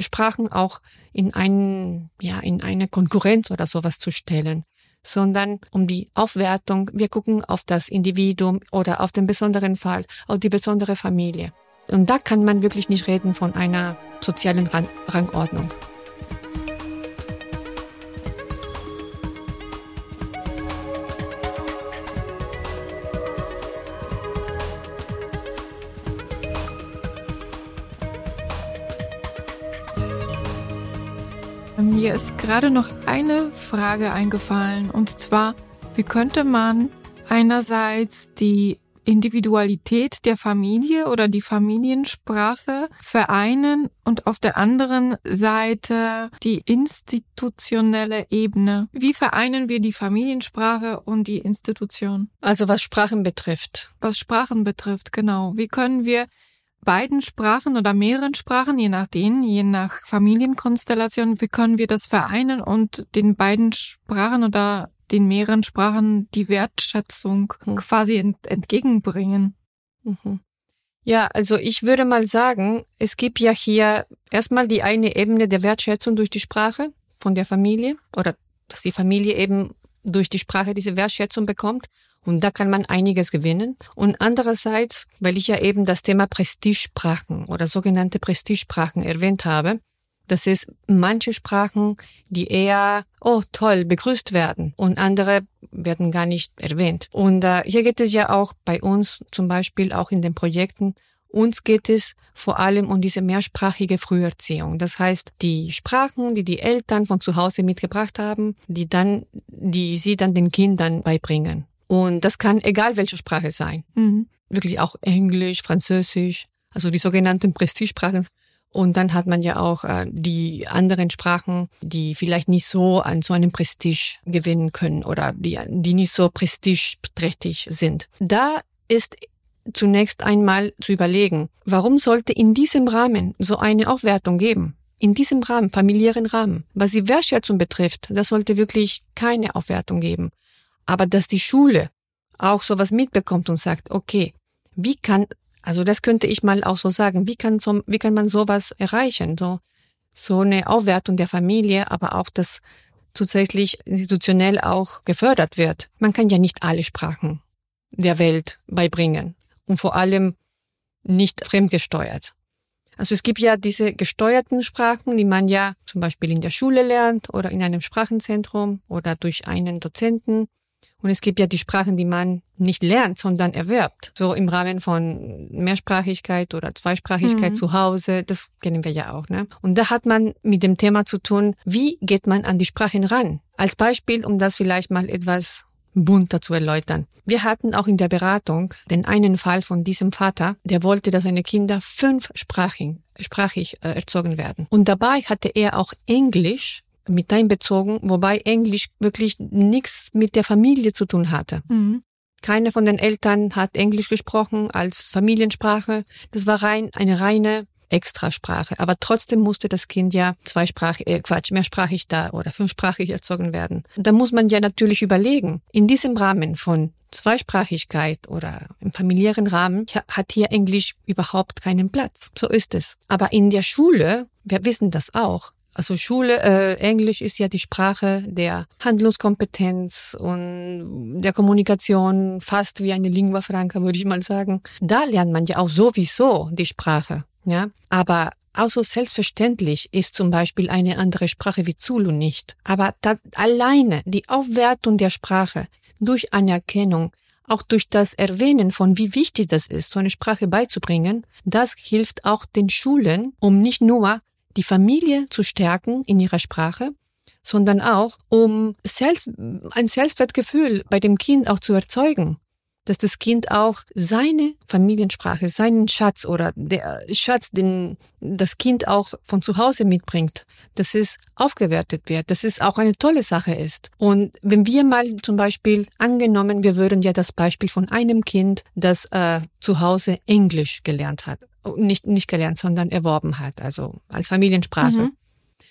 Sprachen auch in einen, ja, in eine Konkurrenz oder sowas zu stellen, sondern um die Aufwertung. Wir gucken auf das Individuum oder auf den besonderen Fall, auf die besondere Familie. Und da kann man wirklich nicht reden von einer sozialen Rang Rangordnung. Mir ist gerade noch eine Frage eingefallen und zwar, wie könnte man einerseits die Individualität der Familie oder die Familiensprache vereinen und auf der anderen Seite die institutionelle Ebene. Wie vereinen wir die Familiensprache und die Institution? Also was Sprachen betrifft. Was Sprachen betrifft, genau. Wie können wir beiden Sprachen oder mehreren Sprachen, je nachdem, je nach Familienkonstellation, wie können wir das vereinen und den beiden Sprachen oder den mehreren Sprachen die Wertschätzung mhm. quasi ent entgegenbringen? Mhm. Ja, also ich würde mal sagen, es gibt ja hier erstmal die eine Ebene der Wertschätzung durch die Sprache von der Familie oder dass die Familie eben durch die Sprache diese Wertschätzung bekommt. Und da kann man einiges gewinnen. Und andererseits, weil ich ja eben das Thema Prestigesprachen oder sogenannte Prestigesprachen erwähnt habe, das ist manche Sprachen, die eher, oh toll, begrüßt werden und andere werden gar nicht erwähnt. Und äh, hier geht es ja auch bei uns zum Beispiel auch in den Projekten uns geht es vor allem um diese mehrsprachige Früherziehung. Das heißt, die Sprachen, die die Eltern von zu Hause mitgebracht haben, die dann, die sie dann den Kindern beibringen. Und das kann egal welche Sprache sein. Mhm. Wirklich auch Englisch, Französisch, also die sogenannten Prestigesprachen. Und dann hat man ja auch äh, die anderen Sprachen, die vielleicht nicht so an so einem Prestige gewinnen können oder die, die nicht so prestigeträchtig sind. Da ist zunächst einmal zu überlegen, warum sollte in diesem Rahmen so eine Aufwertung geben? In diesem Rahmen, familiären Rahmen. Was die Wertschätzung betrifft, das sollte wirklich keine Aufwertung geben. Aber dass die Schule auch sowas mitbekommt und sagt, okay, wie kann, also das könnte ich mal auch so sagen, wie kann so, wie kann man sowas erreichen? So, so eine Aufwertung der Familie, aber auch, dass tatsächlich institutionell auch gefördert wird. Man kann ja nicht alle Sprachen der Welt beibringen und vor allem nicht fremdgesteuert. Also es gibt ja diese gesteuerten Sprachen, die man ja zum Beispiel in der Schule lernt oder in einem Sprachenzentrum oder durch einen Dozenten. Und es gibt ja die Sprachen, die man nicht lernt, sondern erwerbt. So im Rahmen von Mehrsprachigkeit oder Zweisprachigkeit mhm. zu Hause. Das kennen wir ja auch. Ne? Und da hat man mit dem Thema zu tun, wie geht man an die Sprachen ran? Als Beispiel, um das vielleicht mal etwas bunter zu erläutern. Wir hatten auch in der Beratung den einen Fall von diesem Vater, der wollte, dass seine Kinder fünfsprachig sprachig äh, erzogen werden. Und dabei hatte er auch Englisch mit einbezogen, wobei Englisch wirklich nichts mit der Familie zu tun hatte. Mhm. Keine von den Eltern hat Englisch gesprochen als Familiensprache. Das war rein eine reine Extrasprache. Aber trotzdem musste das Kind ja zweisprachig, äh, Quatsch, mehrsprachig da oder fünfsprachig erzogen werden. Da muss man ja natürlich überlegen, in diesem Rahmen von Zweisprachigkeit oder im familiären Rahmen hat hier Englisch überhaupt keinen Platz. So ist es. Aber in der Schule, wir wissen das auch, also Schule, äh, Englisch ist ja die Sprache der Handlungskompetenz und der Kommunikation, fast wie eine Lingua franca, würde ich mal sagen. Da lernt man ja auch sowieso die Sprache, ja. Aber auch so selbstverständlich ist zum Beispiel eine andere Sprache wie Zulu nicht. Aber alleine die Aufwertung der Sprache durch Anerkennung auch durch das Erwähnen von wie wichtig das ist, so eine Sprache beizubringen, das hilft auch den Schulen, um nicht nur die Familie zu stärken in ihrer Sprache, sondern auch um selbst, ein Selbstwertgefühl bei dem Kind auch zu erzeugen dass das Kind auch seine Familiensprache, seinen Schatz oder der Schatz, den das Kind auch von zu Hause mitbringt, dass es aufgewertet wird, dass es auch eine tolle Sache ist. Und wenn wir mal zum Beispiel angenommen, wir würden ja das Beispiel von einem Kind, das äh, zu Hause Englisch gelernt hat, nicht, nicht gelernt, sondern erworben hat, also als Familiensprache. Mhm.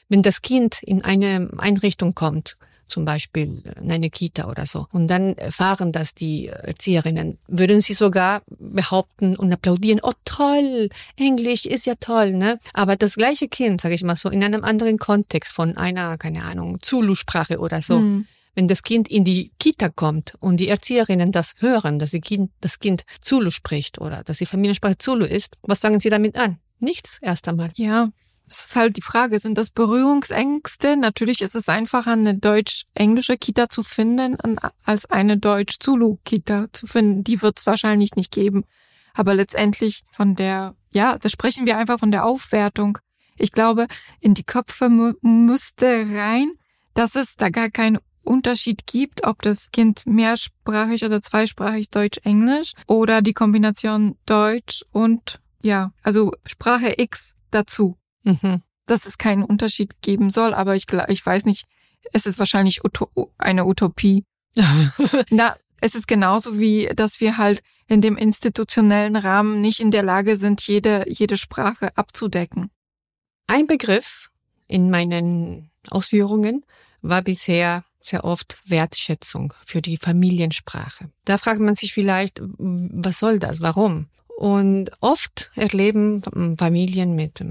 Wenn das Kind in eine Einrichtung kommt, zum Beispiel in eine Kita oder so. Und dann erfahren das die Erzieherinnen. Würden sie sogar behaupten und applaudieren, oh toll, Englisch ist ja toll, ne? Aber das gleiche Kind, sage ich mal so, in einem anderen Kontext von einer, keine Ahnung, Zulu-Sprache oder so. Mhm. Wenn das Kind in die Kita kommt und die Erzieherinnen das hören, dass kind, das Kind Zulu spricht oder dass die Familiensprache Zulu ist, was fangen sie damit an? Nichts erst einmal. Ja, es ist halt die Frage, sind das Berührungsängste? Natürlich ist es einfacher, eine deutsch-englische Kita zu finden, als eine deutsch-Zulu-Kita zu finden. Die wird es wahrscheinlich nicht geben. Aber letztendlich von der, ja, da sprechen wir einfach von der Aufwertung. Ich glaube, in die Köpfe müsste rein, dass es da gar keinen Unterschied gibt, ob das Kind mehrsprachig oder zweisprachig Deutsch-Englisch oder die Kombination Deutsch und, ja, also Sprache X dazu. Mhm. Dass es keinen Unterschied geben soll, aber ich, ich weiß nicht, es ist wahrscheinlich Uto eine Utopie. *laughs* Na, es ist genauso wie, dass wir halt in dem institutionellen Rahmen nicht in der Lage sind, jede, jede Sprache abzudecken. Ein Begriff in meinen Ausführungen war bisher sehr oft Wertschätzung für die Familiensprache. Da fragt man sich vielleicht, was soll das? Warum? Und oft erleben Familien mit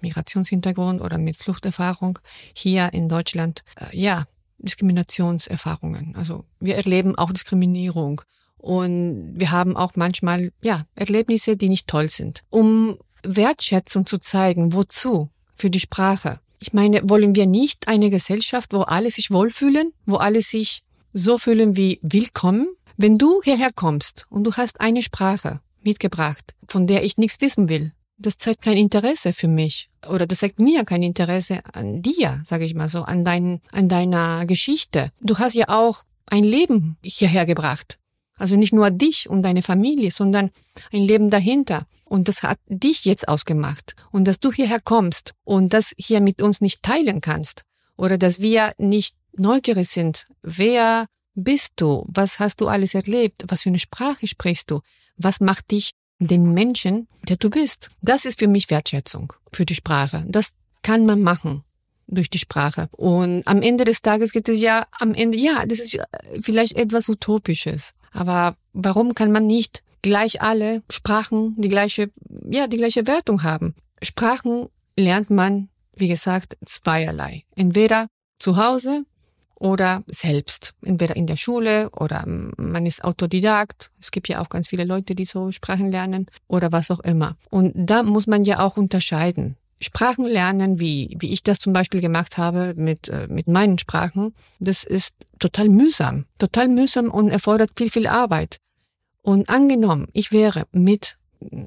Migrationshintergrund oder mit Fluchterfahrung hier in Deutschland, äh, ja, Diskriminationserfahrungen. Also wir erleben auch Diskriminierung. Und wir haben auch manchmal, ja, Erlebnisse, die nicht toll sind. Um Wertschätzung zu zeigen, wozu? Für die Sprache. Ich meine, wollen wir nicht eine Gesellschaft, wo alle sich wohlfühlen, wo alle sich so fühlen wie willkommen? Wenn du hierher kommst und du hast eine Sprache mitgebracht, von der ich nichts wissen will. Das zeigt kein Interesse für mich oder das zeigt mir kein Interesse an dir, sage ich mal so, an dein, an deiner Geschichte. Du hast ja auch ein Leben hierher gebracht. Also nicht nur dich und deine Familie, sondern ein Leben dahinter. Und das hat dich jetzt ausgemacht. Und dass du hierher kommst und das hier mit uns nicht teilen kannst oder dass wir nicht neugierig sind, wer bist du? Was hast du alles erlebt? Was für eine Sprache sprichst du? Was macht dich den Menschen, der du bist? Das ist für mich Wertschätzung für die Sprache. Das kann man machen durch die Sprache. Und am Ende des Tages geht es ja am Ende, ja, das ist vielleicht etwas Utopisches. Aber warum kann man nicht gleich alle Sprachen die gleiche, ja, die gleiche Wertung haben? Sprachen lernt man, wie gesagt, zweierlei. Entweder zu Hause oder selbst, entweder in der Schule oder man ist Autodidakt. Es gibt ja auch ganz viele Leute, die so Sprachen lernen oder was auch immer. Und da muss man ja auch unterscheiden. Sprachen lernen, wie, wie ich das zum Beispiel gemacht habe mit, äh, mit meinen Sprachen, das ist total mühsam, total mühsam und erfordert viel, viel Arbeit. Und angenommen, ich wäre mit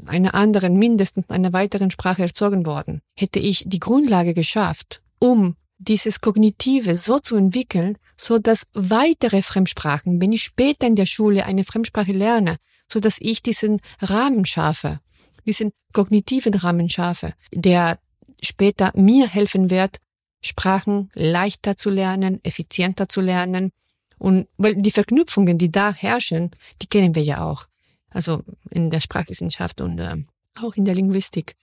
einer anderen, mindestens einer weiteren Sprache erzogen worden, hätte ich die Grundlage geschafft, um dieses Kognitive so zu entwickeln, so dass weitere Fremdsprachen, wenn ich später in der Schule eine Fremdsprache lerne, so dass ich diesen Rahmen schaffe, diesen kognitiven Rahmen schaffe, der später mir helfen wird, Sprachen leichter zu lernen, effizienter zu lernen. Und weil die Verknüpfungen, die da herrschen, die kennen wir ja auch. Also in der Sprachwissenschaft und äh, auch in der Linguistik.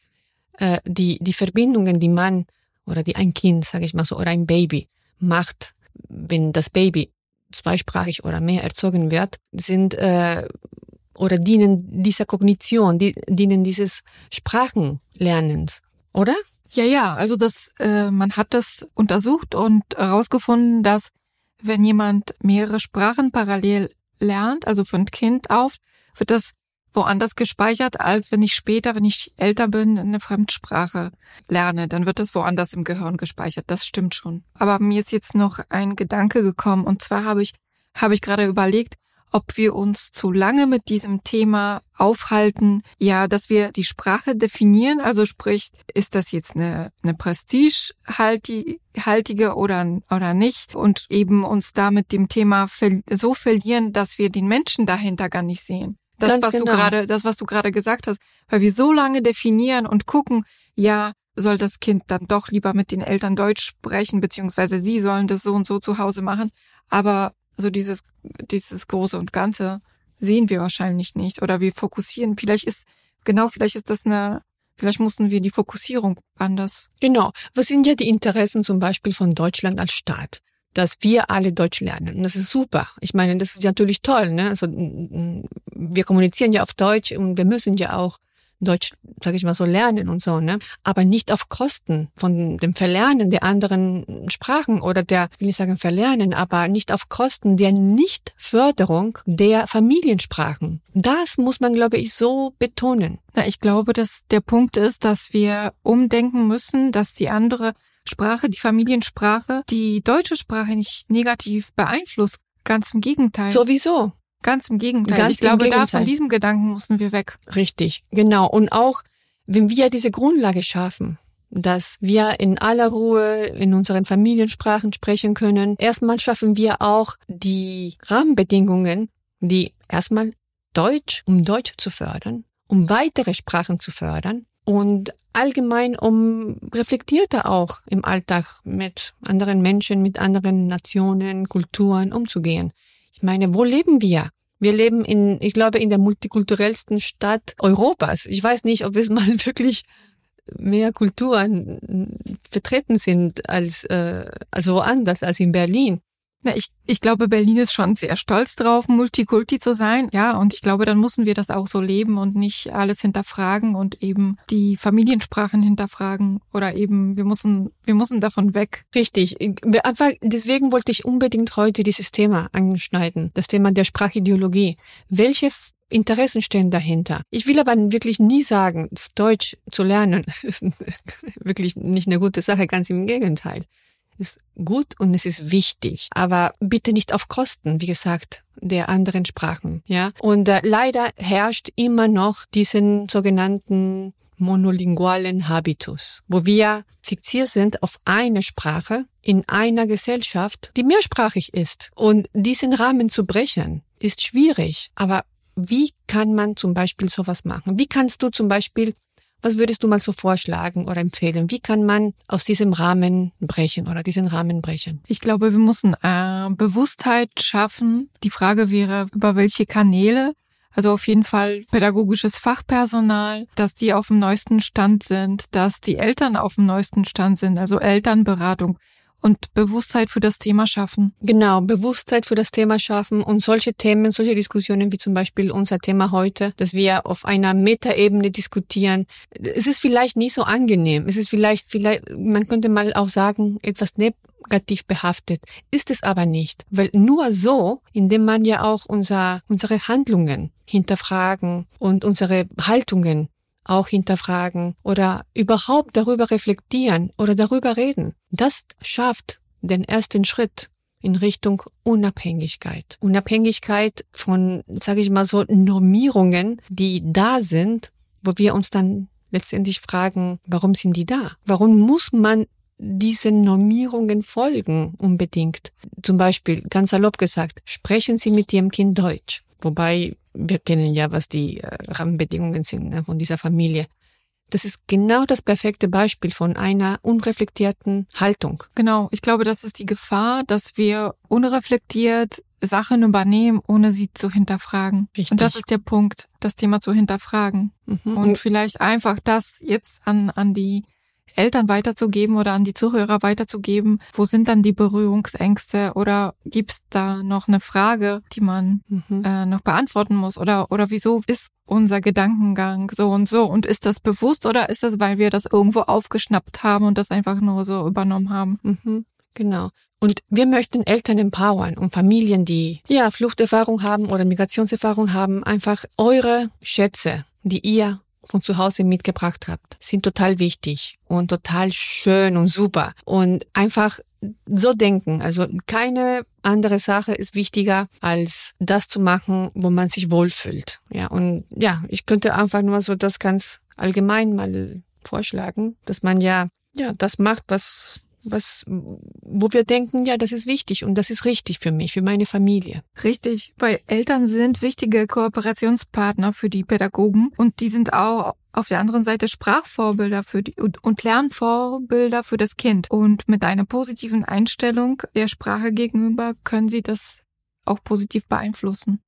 Äh, die, die Verbindungen, die man oder die ein Kind, sage ich mal so, oder ein Baby macht, wenn das Baby zweisprachig oder mehr erzogen wird, sind äh, oder dienen dieser Kognition, die, dienen dieses Sprachenlernens, oder? Ja, ja, also das, äh, man hat das untersucht und herausgefunden, dass wenn jemand mehrere Sprachen parallel lernt, also von Kind auf, wird das woanders gespeichert, als wenn ich später, wenn ich älter bin, eine Fremdsprache lerne. Dann wird es woanders im Gehirn gespeichert. Das stimmt schon. Aber mir ist jetzt noch ein Gedanke gekommen und zwar habe ich, habe ich gerade überlegt, ob wir uns zu lange mit diesem Thema aufhalten, ja, dass wir die Sprache definieren, also sprich, ist das jetzt eine, eine prestigehaltige oder, oder nicht und eben uns da mit dem Thema so verlieren, dass wir den Menschen dahinter gar nicht sehen. Das, Ganz was genau. du gerade, das, was du gerade gesagt hast, weil wir so lange definieren und gucken, ja, soll das Kind dann doch lieber mit den Eltern Deutsch sprechen, beziehungsweise sie sollen das so und so zu Hause machen. Aber so dieses, dieses Große und Ganze sehen wir wahrscheinlich nicht. Oder wir fokussieren, vielleicht ist, genau, vielleicht ist das eine, vielleicht mussten wir die Fokussierung anders. Genau. Was sind ja die Interessen zum Beispiel von Deutschland als Staat? dass wir alle Deutsch lernen. Und das ist super. Ich meine, das ist natürlich toll. Ne? Also, wir kommunizieren ja auf Deutsch und wir müssen ja auch Deutsch, sage ich mal so, lernen und so, ne? Aber nicht auf Kosten von dem Verlernen der anderen Sprachen oder der, will ich sagen Verlernen, aber nicht auf Kosten der Nichtförderung der Familiensprachen. Das muss man, glaube ich, so betonen. Na, ich glaube, dass der Punkt ist, dass wir umdenken müssen, dass die andere Sprache, die Familiensprache, die deutsche Sprache nicht negativ beeinflusst. Ganz im Gegenteil. Sowieso. Ganz im Gegenteil. Ganz ich glaube, Gegenteil. da von diesem Gedanken mussten wir weg. Richtig, genau. Und auch, wenn wir diese Grundlage schaffen, dass wir in aller Ruhe in unseren Familiensprachen sprechen können, erstmal schaffen wir auch die Rahmenbedingungen, die erstmal Deutsch, um Deutsch zu fördern, um weitere Sprachen zu fördern und allgemein um reflektierter auch im Alltag mit anderen Menschen, mit anderen Nationen, Kulturen umzugehen. Ich meine, wo leben wir? Wir leben in, ich glaube, in der multikulturellsten Stadt Europas. Ich weiß nicht, ob es *laughs* mal wirklich mehr Kulturen vertreten sind als äh, also anders als in Berlin. Na, ich, ich glaube, Berlin ist schon sehr stolz drauf, Multikulti zu sein. Ja, und ich glaube, dann müssen wir das auch so leben und nicht alles hinterfragen und eben die Familiensprachen hinterfragen oder eben, wir müssen, wir müssen davon weg. Richtig. Einfach, deswegen wollte ich unbedingt heute dieses Thema anschneiden. Das Thema der Sprachideologie. Welche Interessen stehen dahinter. Ich will aber wirklich nie sagen, Deutsch zu lernen *laughs* ist wirklich nicht eine gute Sache, ganz im Gegenteil ist gut und es ist wichtig, aber bitte nicht auf Kosten, wie gesagt, der anderen Sprachen, ja. Und äh, leider herrscht immer noch diesen sogenannten monolingualen Habitus, wo wir fixiert sind auf eine Sprache in einer Gesellschaft, die mehrsprachig ist. Und diesen Rahmen zu brechen, ist schwierig. Aber wie kann man zum Beispiel sowas machen? Wie kannst du zum Beispiel was würdest du mal so vorschlagen oder empfehlen? Wie kann man aus diesem Rahmen brechen oder diesen Rahmen brechen? Ich glaube, wir müssen äh, Bewusstheit schaffen. Die Frage wäre, über welche Kanäle. Also auf jeden Fall pädagogisches Fachpersonal, dass die auf dem neuesten Stand sind, dass die Eltern auf dem neuesten Stand sind, also Elternberatung und Bewusstheit für das Thema schaffen. Genau, Bewusstheit für das Thema schaffen und solche Themen, solche Diskussionen wie zum Beispiel unser Thema heute, dass wir auf einer Metaebene diskutieren. Es ist vielleicht nicht so angenehm. Es ist vielleicht, vielleicht, man könnte mal auch sagen, etwas negativ behaftet. Ist es aber nicht. Weil nur so, indem man ja auch unser, unsere Handlungen hinterfragen und unsere Haltungen auch hinterfragen oder überhaupt darüber reflektieren oder darüber reden. Das schafft den ersten Schritt in Richtung Unabhängigkeit. Unabhängigkeit von, sage ich mal so, Normierungen, die da sind, wo wir uns dann letztendlich fragen, warum sind die da? Warum muss man diesen Normierungen folgen unbedingt? Zum Beispiel, ganz salopp gesagt, sprechen Sie mit Ihrem Kind Deutsch. Wobei wir kennen ja, was die äh, Rahmenbedingungen sind ne, von dieser Familie. Das ist genau das perfekte Beispiel von einer unreflektierten Haltung. Genau, ich glaube, das ist die Gefahr, dass wir unreflektiert Sachen übernehmen, ohne sie zu hinterfragen. Richtig. Und das ist der Punkt, das Thema zu hinterfragen. Mhm. Und vielleicht einfach das jetzt an, an die Eltern weiterzugeben oder an die Zuhörer weiterzugeben. Wo sind dann die Berührungsängste oder gibt's da noch eine Frage, die man mhm. äh, noch beantworten muss oder oder wieso ist unser Gedankengang so und so und ist das bewusst oder ist das, weil wir das irgendwo aufgeschnappt haben und das einfach nur so übernommen haben? Mhm. Genau. Und wir möchten Eltern empowern und Familien, die ja Fluchterfahrung haben oder Migrationserfahrung haben, einfach eure Schätze, die ihr von zu Hause mitgebracht habt, sind total wichtig und total schön und super. Und einfach so denken. Also keine andere Sache ist wichtiger, als das zu machen, wo man sich wohlfühlt. Ja, und ja, ich könnte einfach nur so das ganz allgemein mal vorschlagen, dass man ja, ja, das macht, was was, wo wir denken, ja, das ist wichtig und das ist richtig für mich, für meine Familie. Richtig, weil Eltern sind wichtige Kooperationspartner für die Pädagogen und die sind auch auf der anderen Seite Sprachvorbilder für die und, und Lernvorbilder für das Kind. Und mit einer positiven Einstellung der Sprache gegenüber können sie das auch positiv beeinflussen.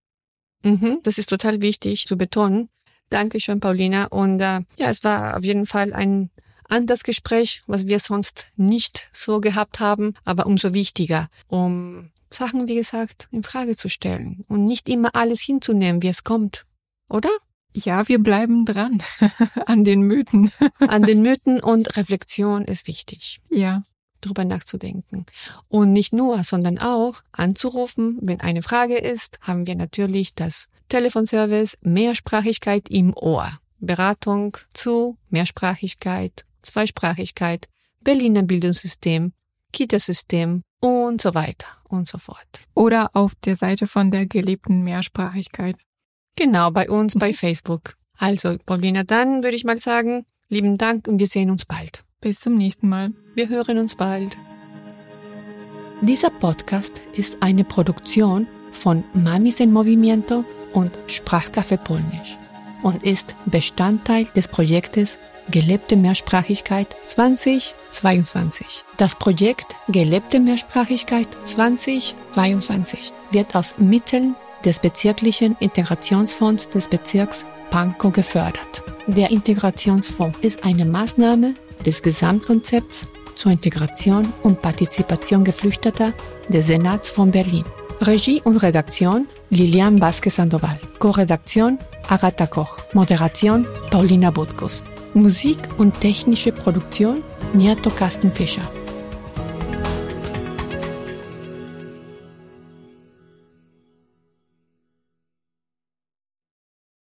Mhm, das ist total wichtig zu betonen. Dankeschön, Paulina. Und äh, ja, es war auf jeden Fall ein an das Gespräch, was wir sonst nicht so gehabt haben, aber umso wichtiger, um Sachen, wie gesagt, in Frage zu stellen und nicht immer alles hinzunehmen, wie es kommt. Oder? Ja, wir bleiben dran *laughs* an den Mythen. an den Mythen und Reflexion ist wichtig. Ja. Drüber nachzudenken. Und nicht nur, sondern auch anzurufen, wenn eine Frage ist, haben wir natürlich das Telefonservice Mehrsprachigkeit im Ohr. Beratung zu Mehrsprachigkeit Zweisprachigkeit, Berliner Bildungssystem, Kitasystem und so weiter und so fort. Oder auf der Seite von der gelebten Mehrsprachigkeit. Genau, bei uns bei Facebook. Also, Paulina, dann würde ich mal sagen, lieben Dank und wir sehen uns bald. Bis zum nächsten Mal. Wir hören uns bald. Dieser Podcast ist eine Produktion von Mamis en Movimiento und Sprachcafé Polnisch und ist Bestandteil des Projektes Gelebte Mehrsprachigkeit 2022. Das Projekt Gelebte Mehrsprachigkeit 2022 wird aus Mitteln des bezirklichen Integrationsfonds des Bezirks Pankow gefördert. Der Integrationsfonds ist eine Maßnahme des Gesamtkonzepts zur Integration und Partizipation Geflüchteter des Senats von Berlin. Regie und Redaktion Lilian Vasquez Sandoval. Co-Redaktion Agatha Koch. Moderation Paulina Butkus. Musik und technische Produktion Niato Kastenfischer.